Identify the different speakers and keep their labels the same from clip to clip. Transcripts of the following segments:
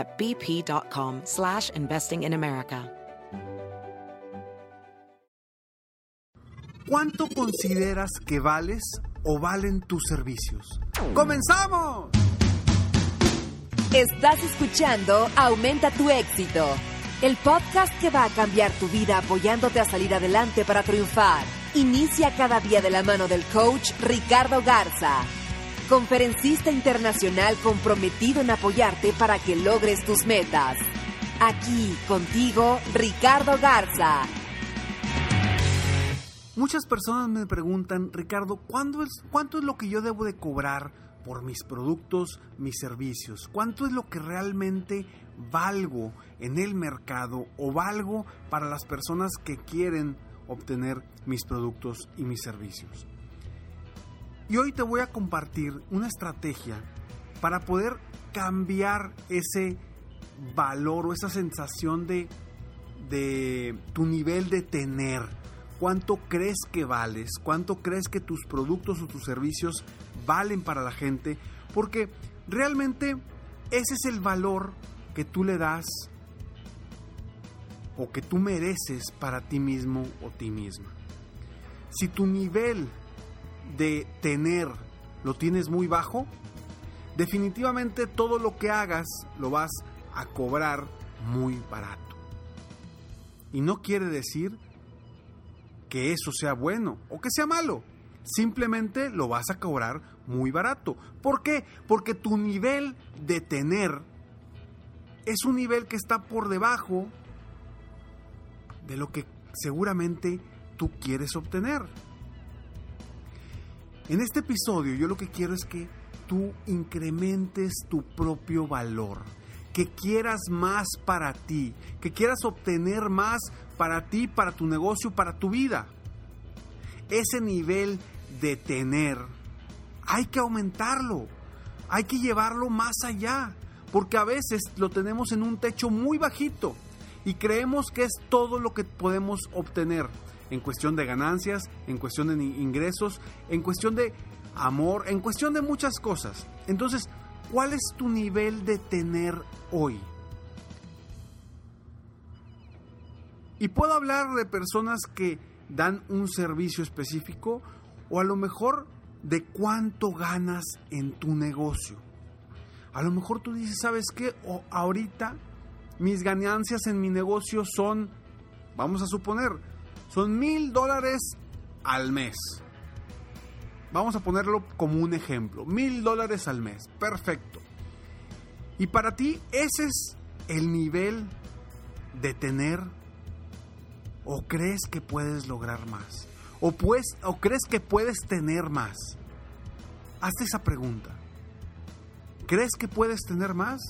Speaker 1: at bp.com slash investing in America.
Speaker 2: ¿Cuánto consideras que vales o valen tus servicios? ¡Comenzamos!
Speaker 3: Estás escuchando Aumenta tu éxito, el podcast que va a cambiar tu vida apoyándote a salir adelante para triunfar. Inicia cada día de la mano del coach Ricardo Garza, conferencista internacional comprometido en apoyarte para que logres tus metas. Aquí contigo, Ricardo Garza.
Speaker 2: Muchas personas me preguntan, Ricardo, ¿cuánto es, ¿cuánto es lo que yo debo de cobrar por mis productos, mis servicios? ¿Cuánto es lo que realmente valgo en el mercado o valgo para las personas que quieren obtener mis productos y mis servicios? Y hoy te voy a compartir una estrategia para poder cambiar ese valor o esa sensación de, de tu nivel de tener. Cuánto crees que vales, cuánto crees que tus productos o tus servicios valen para la gente, porque realmente ese es el valor que tú le das o que tú mereces para ti mismo o ti misma. Si tu nivel de tener lo tienes muy bajo, definitivamente todo lo que hagas lo vas a cobrar muy barato. Y no quiere decir que eso sea bueno o que sea malo. Simplemente lo vas a cobrar muy barato. ¿Por qué? Porque tu nivel de tener es un nivel que está por debajo de lo que seguramente tú quieres obtener. En este episodio yo lo que quiero es que tú incrementes tu propio valor, que quieras más para ti, que quieras obtener más para ti, para tu negocio, para tu vida. Ese nivel de tener hay que aumentarlo, hay que llevarlo más allá, porque a veces lo tenemos en un techo muy bajito y creemos que es todo lo que podemos obtener en cuestión de ganancias, en cuestión de ingresos, en cuestión de amor, en cuestión de muchas cosas. Entonces, ¿cuál es tu nivel de tener hoy? Y puedo hablar de personas que dan un servicio específico o a lo mejor de cuánto ganas en tu negocio. A lo mejor tú dices, ¿sabes qué? O ahorita mis ganancias en mi negocio son, vamos a suponer, son mil dólares al mes. Vamos a ponerlo como un ejemplo. Mil dólares al mes. Perfecto. Y para ti ese es el nivel de tener ¿O crees que puedes lograr más? ¿O, pues, ¿O crees que puedes tener más? Hazte esa pregunta. ¿Crees que puedes tener más?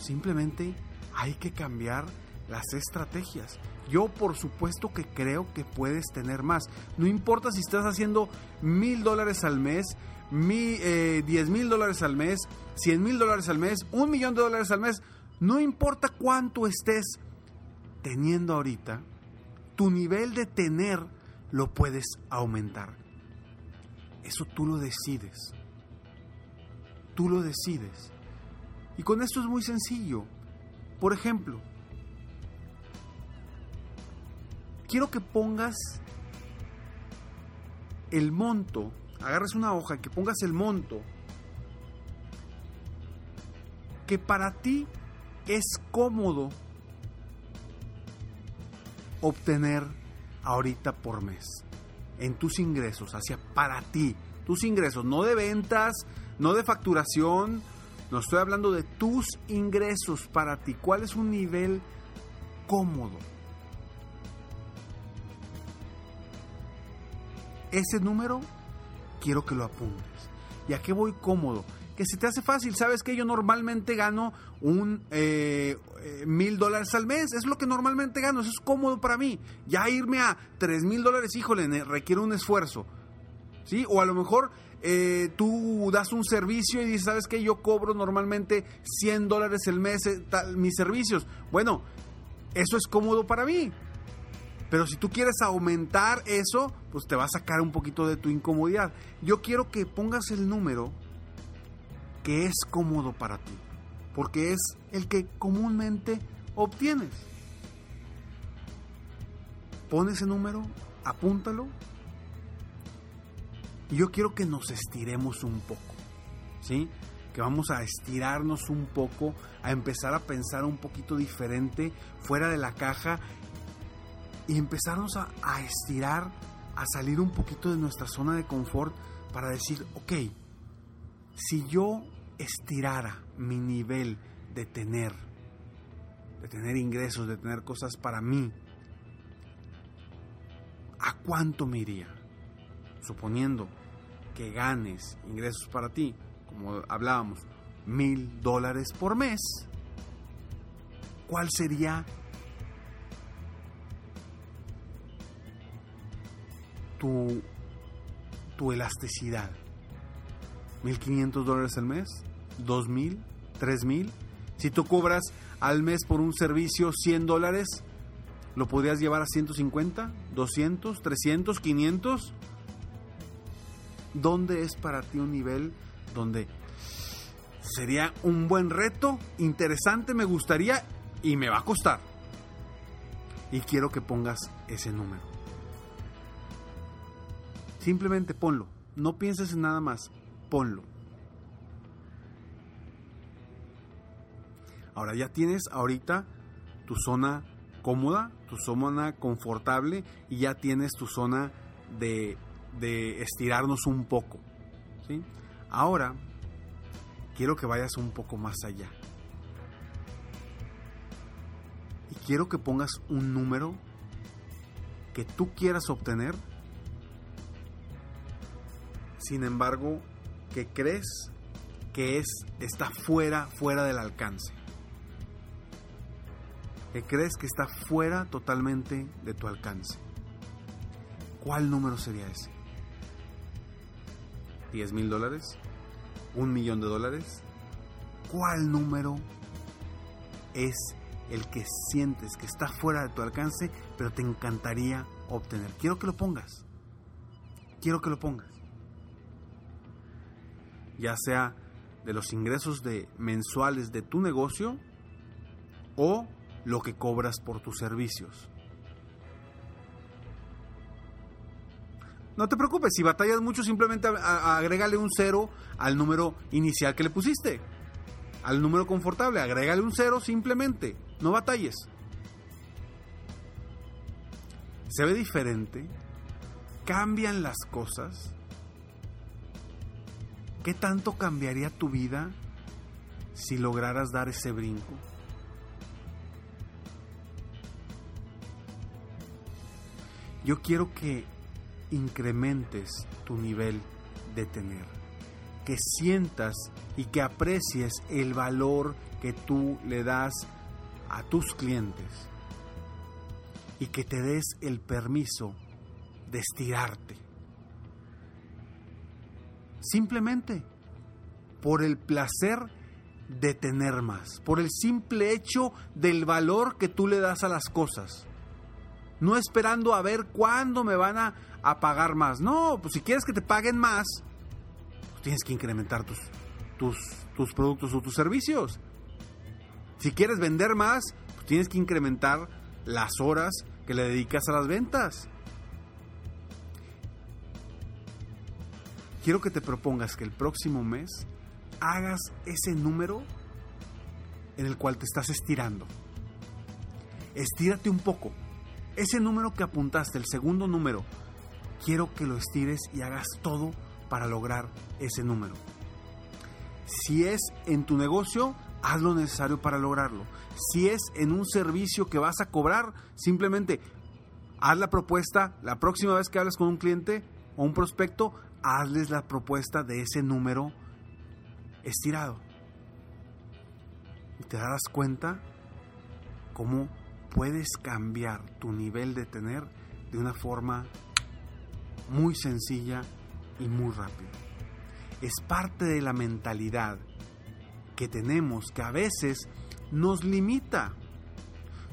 Speaker 2: Simplemente hay que cambiar las estrategias. Yo por supuesto que creo que puedes tener más. No importa si estás haciendo mil dólares al mes, eh, diez mil dólares al mes, cien mil dólares al mes, un millón de dólares al mes. No importa cuánto estés teniendo ahorita, tu nivel de tener lo puedes aumentar. Eso tú lo decides. Tú lo decides. Y con esto es muy sencillo. Por ejemplo, quiero que pongas el monto, agarres una hoja y que pongas el monto que para ti es cómodo obtener ahorita por mes en tus ingresos hacia para ti, tus ingresos, no de ventas, no de facturación, no estoy hablando de tus ingresos para ti. ¿Cuál es un nivel cómodo? Ese número quiero que lo apuntes. ¿Y a qué voy cómodo? Que se te hace fácil. Sabes que yo normalmente gano un eh, eh, mil dólares al mes. Es lo que normalmente gano. Eso es cómodo para mí. Ya irme a tres mil dólares, híjole, requiere un esfuerzo. ¿Sí? O a lo mejor eh, tú das un servicio y dices, ¿sabes qué? Yo cobro normalmente 100 dólares el mes mis servicios. Bueno, eso es cómodo para mí. Pero si tú quieres aumentar eso, pues te va a sacar un poquito de tu incomodidad. Yo quiero que pongas el número que es cómodo para ti, porque es el que comúnmente obtienes. Pon ese número, apúntalo. Y yo quiero que nos estiremos un poco, ¿sí? Que vamos a estirarnos un poco, a empezar a pensar un poquito diferente, fuera de la caja y empezarnos a, estirar, a salir un poquito de nuestra zona de confort para decir, ok, si yo estirara mi nivel de tener, de tener ingresos, de tener cosas para mí, ¿a cuánto me iría? Suponiendo que ganes ingresos para ti, como hablábamos, mil dólares por mes, ¿cuál sería tu, tu elasticidad. 1.500 dólares al mes, 2.000, 3.000. Si tú cobras al mes por un servicio 100 dólares, ¿lo podrías llevar a 150, 200, 300, 500? ¿Dónde es para ti un nivel donde sería un buen reto, interesante, me gustaría y me va a costar? Y quiero que pongas ese número. Simplemente ponlo. No pienses en nada más. Ponlo. Ahora ya tienes ahorita tu zona cómoda, tu zona confortable y ya tienes tu zona de, de estirarnos un poco. ¿sí? Ahora quiero que vayas un poco más allá. Y quiero que pongas un número que tú quieras obtener sin embargo, que crees que es está fuera fuera del alcance. Que crees que está fuera totalmente de tu alcance. ¿Cuál número sería ese? ¿10 mil dólares? ¿Un millón de dólares? ¿Cuál número es el que sientes que está fuera de tu alcance, pero te encantaría obtener? Quiero que lo pongas. Quiero que lo pongas ya sea de los ingresos de mensuales de tu negocio o lo que cobras por tus servicios. No te preocupes, si batallas mucho, simplemente agrégale un cero al número inicial que le pusiste. Al número confortable, agrégale un cero simplemente. No batalles. Se ve diferente. Cambian las cosas. ¿Qué tanto cambiaría tu vida si lograras dar ese brinco? Yo quiero que incrementes tu nivel de tener, que sientas y que aprecies el valor que tú le das a tus clientes y que te des el permiso de estirarte Simplemente por el placer de tener más, por el simple hecho del valor que tú le das a las cosas. No esperando a ver cuándo me van a, pagar más. No, pues si quieres que te paguen más, pues tienes que incrementar tus, tus, tus productos o tus servicios. Si quieres vender más, pues tienes que incrementar las horas que le dedicas a las ventas. Quiero que te propongas que el próximo mes hagas ese número en el cual te estás estirando. Estírate un poco. ese número que apuntaste, el segundo número, quiero que lo estires y hagas todo para lograr ese número. Si es en tu negocio, haz lo necesario para lograrlo. Si es en un servicio que vas a cobrar, simplemente haz la propuesta. La próxima vez que hables con un cliente o un prospecto, hazles la propuesta de ese número estirado. Y te darás cuenta cómo puedes cambiar tu nivel de tener de una forma muy sencilla y muy rápida. Es parte de la mentalidad que tenemos que a veces nos limita.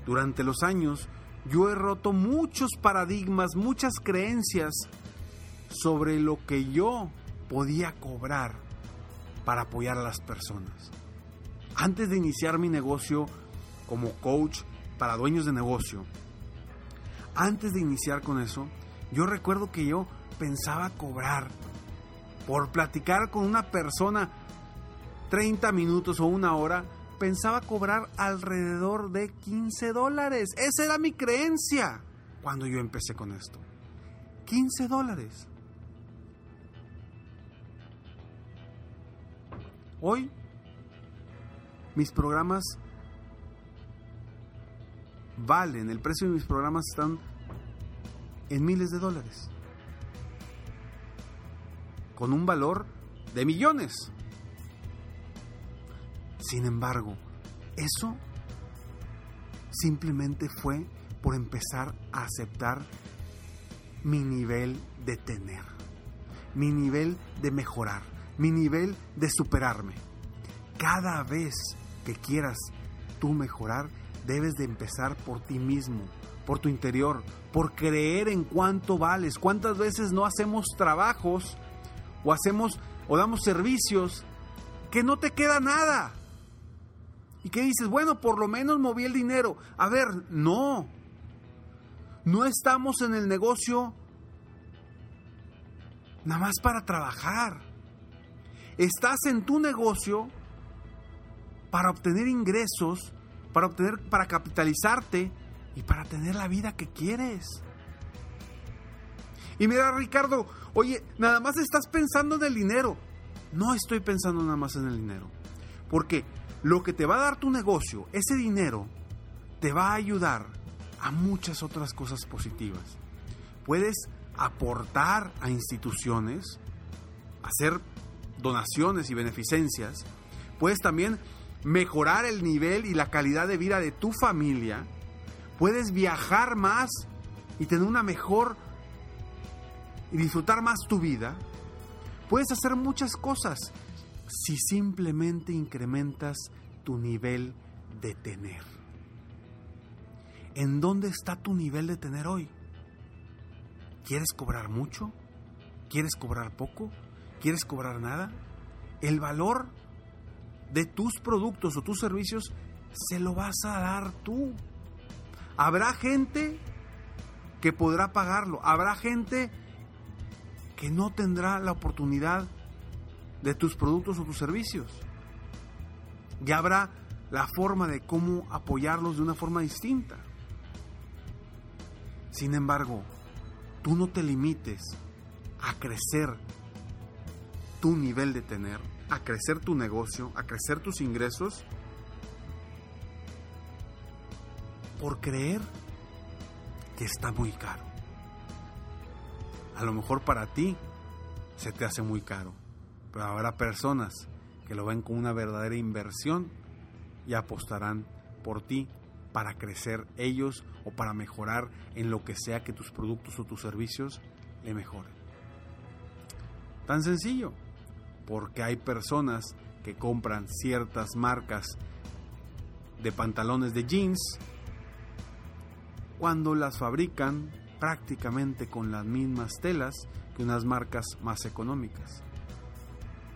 Speaker 2: Durante los años yo he roto muchos paradigmas, muchas creencias sobre lo que yo podía cobrar para apoyar a las personas. Antes de iniciar mi negocio como coach para dueños de negocio, antes de iniciar con eso, yo recuerdo que yo pensaba cobrar por platicar con una persona 30 minutos o una hora, pensaba cobrar alrededor de 15 dólares. Esa era mi creencia cuando yo empecé con esto. 15 dólares. Hoy mis programas valen, el precio de mis programas están en miles de dólares. Con un valor de millones. Sin embargo, eso simplemente fue por empezar a aceptar mi nivel de tener, mi nivel de mejorar, mi nivel de superarme. Cada vez que quieras tú mejorar, debes de empezar por ti mismo, por tu interior, por creer en cuánto vales. ¿Cuántas veces no hacemos trabajos o hacemos o damos servicios que no te queda nada? Y que dices, bueno, por lo menos moví el dinero. A ver, no. No estamos en el negocio nada más para trabajar. Estás en tu negocio para obtener ingresos, para obtener para capitalizarte y para tener la vida que quieres. Y mira, Ricardo, oye, nada más estás pensando en el dinero. No estoy pensando nada más en el dinero. Porque lo que te va a dar tu negocio, ese dinero, te va a ayudar a muchas otras cosas positivas. Puedes aportar a instituciones, hacer donaciones y beneficencias. Puedes también mejorar el nivel y la calidad de vida de tu familia puedes viajar más y tener una mejor y disfrutar más tu vida. Puedes hacer muchas cosas si simplemente incrementas tu nivel de tener. ¿En dónde está tu nivel de tener hoy? ¿Quieres cobrar mucho? ¿Quieres cobrar poco? ¿Quieres cobrar nada? El valor de tus productos o tus servicios se lo vas a dar tú. Habrá gente que podrá pagarlo, habrá gente que no tendrá la oportunidad de tus productos o tus servicios. Y habrá la forma de cómo apoyarlos de una forma distinta. Sin embargo, tú no te limites a crecer tu nivel de tener, a crecer tu negocio, a crecer tus ingresos por creer que está muy caro. A lo mejor para ti se te hace muy caro, pero habrá personas que lo ven como una verdadera inversión y apostarán por ti para crecer ellos o para mejorar en lo que sea que tus productos o tus servicios le mejoren. Tan sencillo, porque hay personas que compran ciertas marcas de pantalones de jeans cuando las fabrican prácticamente con las mismas telas que unas marcas más económicas.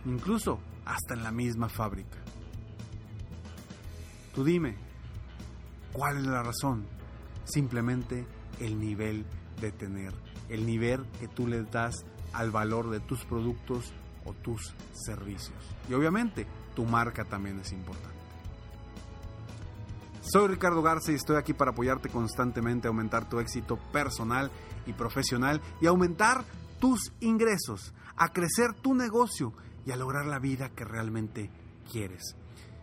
Speaker 2: Incluso hasta en la misma fábrica. Tú dime, ¿cuál es la razón? Simplemente el nivel de tener, el nivel que tú le das al valor de tus productos tus servicios. Y obviamente tu marca también es importante. Soy Ricardo Garza y estoy aquí para apoyarte constantemente a aumentar tu éxito personal y profesional y aumentar tus ingresos, a crecer tu negocio y a lograr la vida que realmente quieres.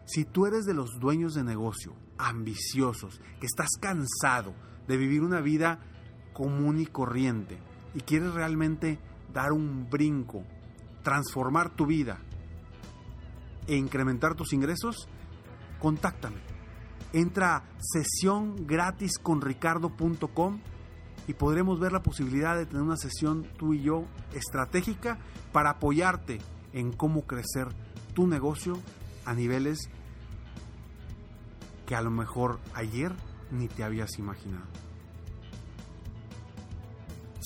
Speaker 2: Si tú eres de los dueños de negocio, ambiciosos, que estás cansado de vivir una vida común y corriente y quieres realmente dar un brinco, transformar tu vida e incrementar tus ingresos, contáctame. Entra a sesión gratis y podremos ver la posibilidad de tener una sesión tú y yo estratégica para apoyarte en cómo crecer tu negocio a niveles que a lo mejor ayer ni te habías imaginado.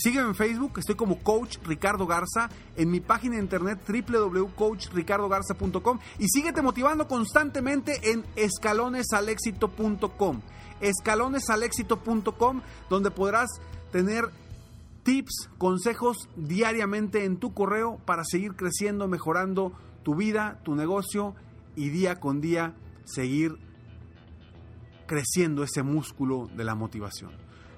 Speaker 2: Sígueme en Facebook, estoy como Coach Ricardo Garza, en mi página de internet www.coachricardogarza.com y síguete motivando constantemente en escalonesalexito.com. Escalonesalexito.com, donde podrás tener tips, consejos diariamente en tu correo para seguir creciendo, mejorando tu vida, tu negocio y día con día seguir creciendo ese músculo de la motivación.